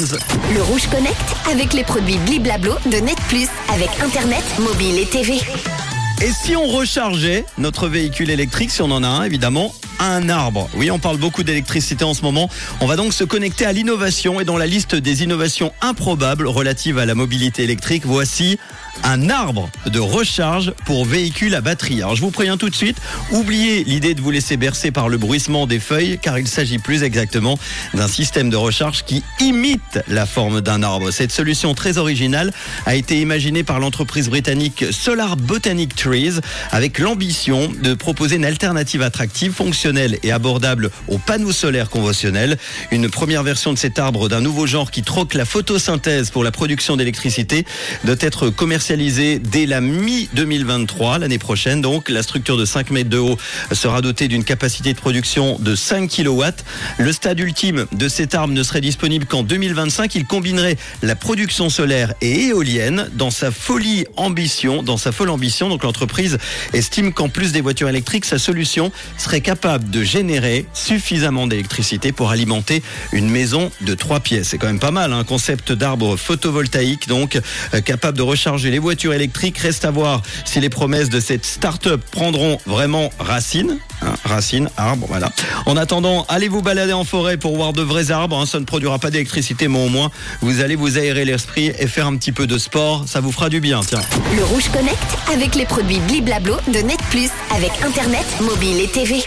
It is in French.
Friends. Le Rouge Connect avec les produits Bliblablo de Net Plus avec Internet, mobile et TV. Et si on rechargeait notre véhicule électrique, si on en a un évidemment, un arbre Oui, on parle beaucoup d'électricité en ce moment. On va donc se connecter à l'innovation et dans la liste des innovations improbables relatives à la mobilité électrique, voici un arbre de recharge pour véhicules à batterie. Alors je vous préviens tout de suite, oubliez l'idée de vous laisser bercer par le bruissement des feuilles car il s'agit plus exactement d'un système de recharge qui imite la forme d'un arbre. Cette solution très originale a été imaginée par l'entreprise britannique Solar Botanic Trees avec l'ambition de proposer une alternative attractive, fonctionnelle et abordable aux panneaux solaires conventionnels. Une première version de cet arbre d'un nouveau genre qui troque la photosynthèse pour la production d'électricité doit être commercialisée dès la mi-2023, l'année prochaine. Donc, la structure de 5 mètres de haut sera dotée d'une capacité de production de 5 kW. Le stade ultime de cet arbre ne serait disponible qu'en 2025. Il combinerait la production solaire et éolienne dans sa folie ambition, dans sa folle ambition. Donc, l'entreprise estime qu'en plus des voitures électriques, sa solution serait capable de générer suffisamment d'électricité pour alimenter une maison de trois pièces. C'est quand même pas mal, un concept d'arbre photovoltaïque, donc euh, capable de recharger les voitures électriques. Reste à voir si les promesses de cette start-up prendront vraiment racine. Hein, racine, arbre, voilà. En attendant, allez vous balader en forêt pour voir de vrais arbres. Hein. ça ne produira pas d'électricité, mais au moins, vous allez vous aérer l'esprit et faire un petit peu de sport. Ça vous fera du bien, tiens. Le Rouge Connect avec les produits Bliblablo de Net Plus avec Internet, mobile et TV.